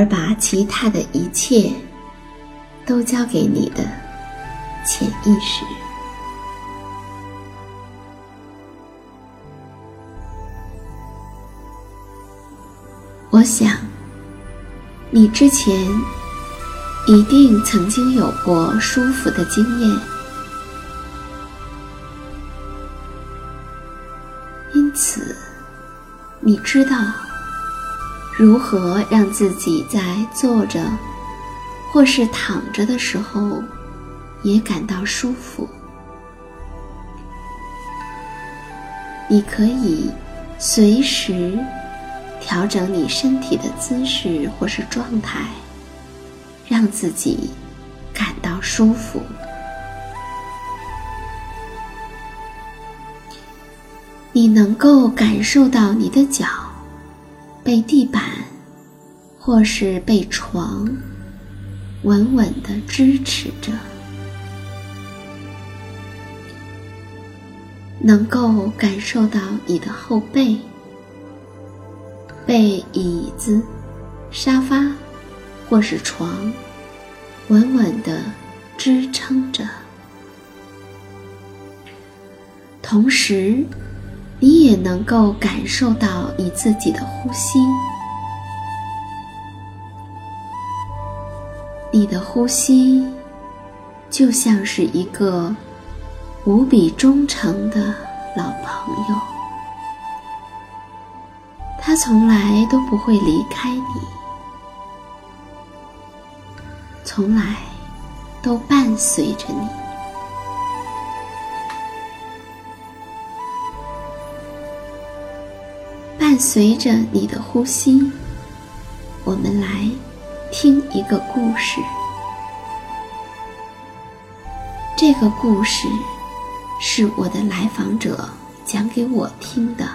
而把其他的一切都交给你的潜意识。我想，你之前一定曾经有过舒服的经验，因此你知道。如何让自己在坐着或是躺着的时候也感到舒服？你可以随时调整你身体的姿势或是状态，让自己感到舒服。你能够感受到你的脚。被地板，或是被床稳稳的支持着，能够感受到你的后背被椅子、沙发或是床稳稳的支撑着，同时。你也能够感受到你自己的呼吸，你的呼吸就像是一个无比忠诚的老朋友，他从来都不会离开你，从来都伴随着你。随着你的呼吸，我们来听一个故事。这个故事是我的来访者讲给我听的。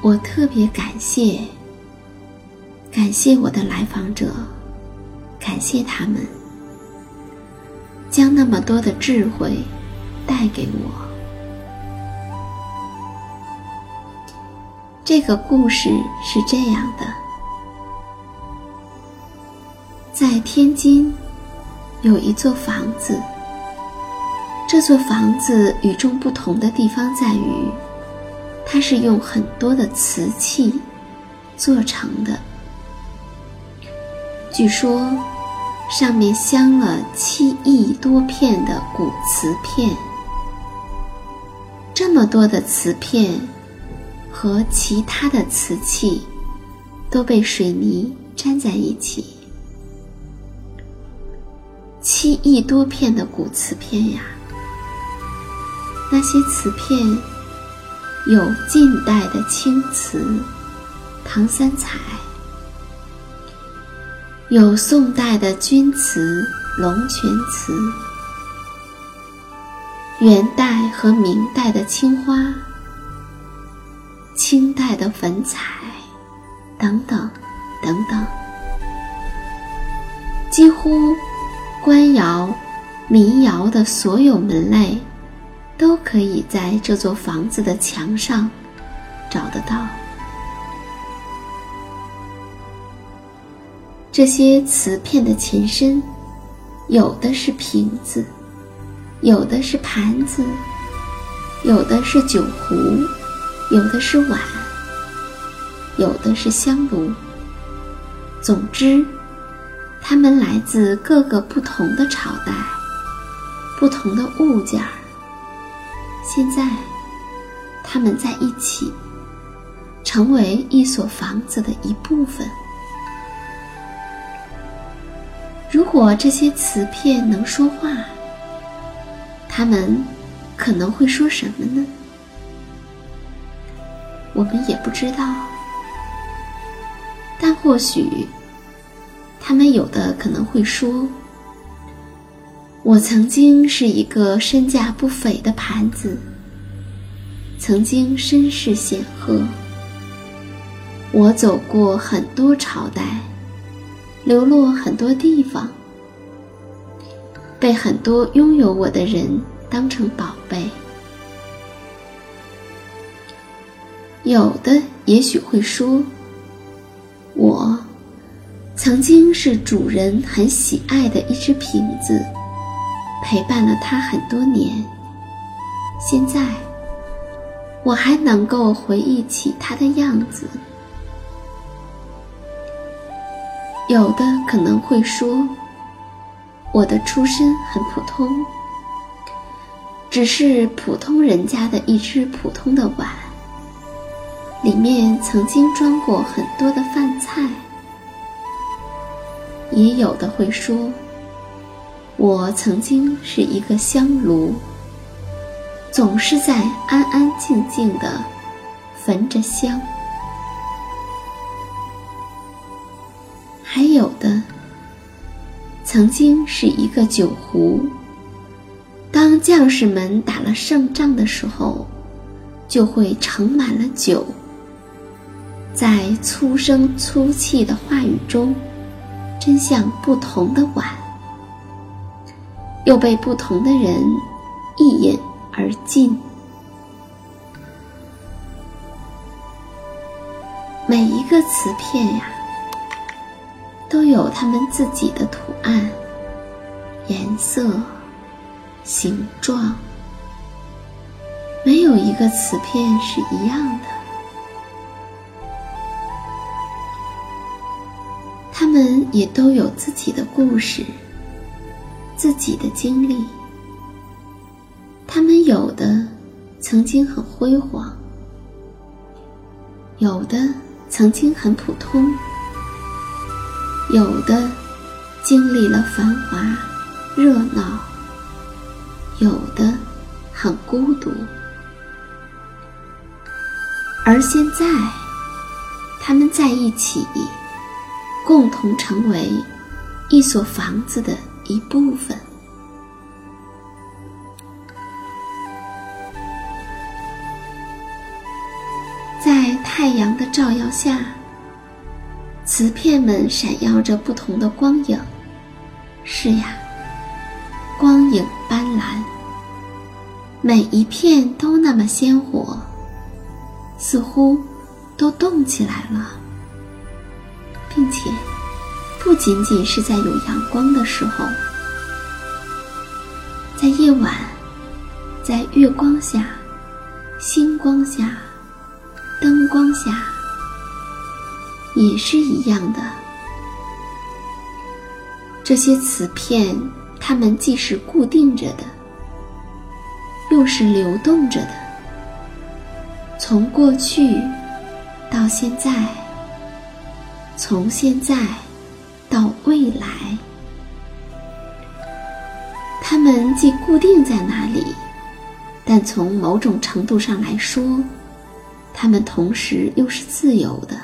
我特别感谢，感谢我的来访者，感谢他们将那么多的智慧带给我。这个故事是这样的：在天津有一座房子，这座房子与众不同的地方在于，它是用很多的瓷器做成的。据说，上面镶了七亿多片的古瓷片。这么多的瓷片和其他的瓷器都被水泥粘在一起。七亿多片的古瓷片呀！那些瓷片有近代的青瓷、唐三彩，有宋代的钧瓷、龙泉瓷，元代和明代的青花，清代的粉彩，等等，等等，几乎官窑、民窑的所有门类。都可以在这座房子的墙上找得到。这些瓷片的前身，有的是瓶子，有的是盘子，有的是酒壶，有的是碗，有的是香炉。总之，它们来自各个不同的朝代，不同的物件儿。现在，它们在一起，成为一所房子的一部分。如果这些瓷片能说话，它们可能会说什么呢？我们也不知道。但或许，他们有的可能会说。我曾经是一个身价不菲的盘子，曾经身世显赫。我走过很多朝代，流落很多地方，被很多拥有我的人当成宝贝。有的也许会说，我曾经是主人很喜爱的一只瓶子。陪伴了他很多年，现在我还能够回忆起他的样子。有的可能会说，我的出身很普通，只是普通人家的一只普通的碗，里面曾经装过很多的饭菜。也有的会说。我曾经是一个香炉，总是在安安静静的焚着香。还有的，曾经是一个酒壶，当将士们打了胜仗的时候，就会盛满了酒，在粗声粗气的话语中，真像不同的碗。又被不同的人一饮而尽。每一个瓷片呀，都有它们自己的图案、颜色、形状，没有一个瓷片是一样的。们也都有自己的故事。自己的经历，他们有的曾经很辉煌，有的曾经很普通，有的经历了繁华热闹，有的很孤独，而现在，他们在一起，共同成为一所房子的。一部分，在太阳的照耀下，瓷片们闪耀着不同的光影。是呀，光影斑斓，每一片都那么鲜活，似乎都动起来了，并且。不仅仅是在有阳光的时候，在夜晚，在月光下、星光下、灯光下，也是一样的。这些瓷片，它们既是固定着的，又是流动着的，从过去到现在，从现在到未来，它们既固定在那里，但从某种程度上来说，它们同时又是自由的。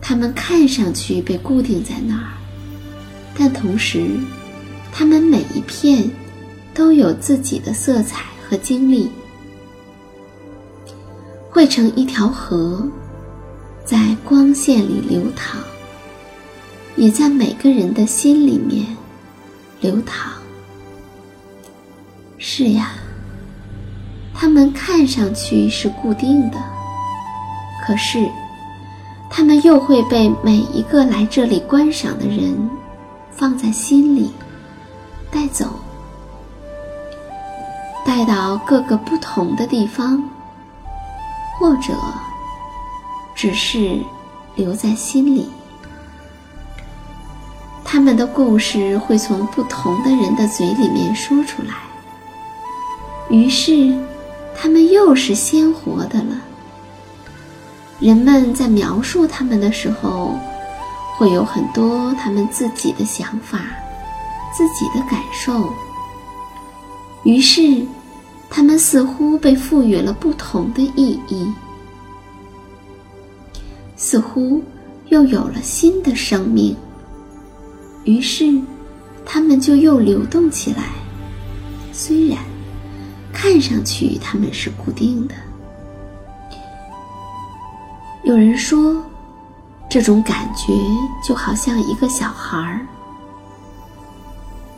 它们看上去被固定在那儿，但同时，它们每一片都有自己的色彩和经历，汇成一条河，在光线里流淌，也在每个人的心里面流淌。是呀，它们看上去是固定的，可是。他们又会被每一个来这里观赏的人放在心里，带走，带到各个不同的地方，或者只是留在心里。他们的故事会从不同的人的嘴里面说出来，于是他们又是鲜活的了。人们在描述他们的时候，会有很多他们自己的想法、自己的感受。于是，他们似乎被赋予了不同的意义，似乎又有了新的生命。于是，他们就又流动起来。虽然看上去他们是固定的。有人说，这种感觉就好像一个小孩儿，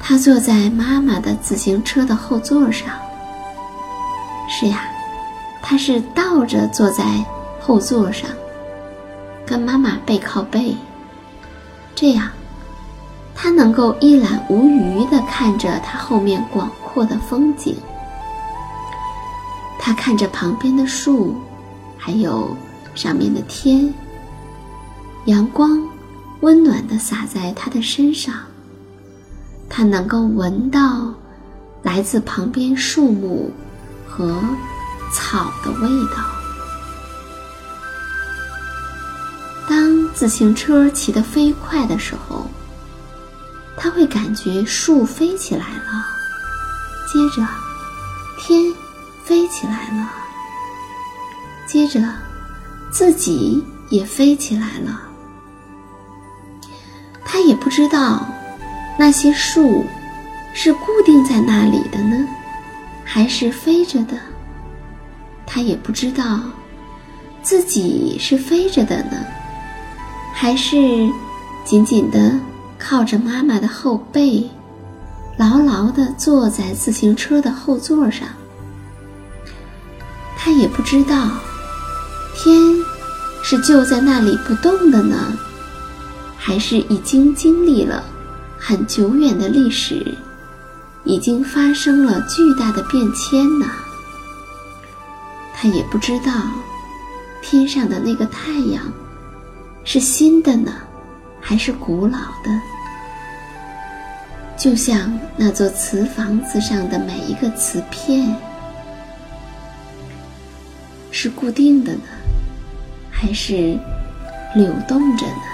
他坐在妈妈的自行车的后座上。是呀，他是倒着坐在后座上，跟妈妈背靠背。这样，他能够一览无余地看着他后面广阔的风景。他看着旁边的树，还有。上面的天，阳光温暖的洒在他的身上，他能够闻到来自旁边树木和草的味道。自行车骑得飞快的时候，他会感觉树飞起来了，接着天飞起来了，接着。自己也飞起来了，他也不知道那些树是固定在那里的呢，还是飞着的。他也不知道自己是飞着的呢，还是紧紧的靠着妈妈的后背，牢牢的坐在自行车的后座上。他也不知道。天是就在那里不动的呢，还是已经经历了很久远的历史，已经发生了巨大的变迁呢？他也不知道天上的那个太阳是新的呢，还是古老的？就像那座瓷房子上的每一个瓷片，是固定的呢？还是流动着呢。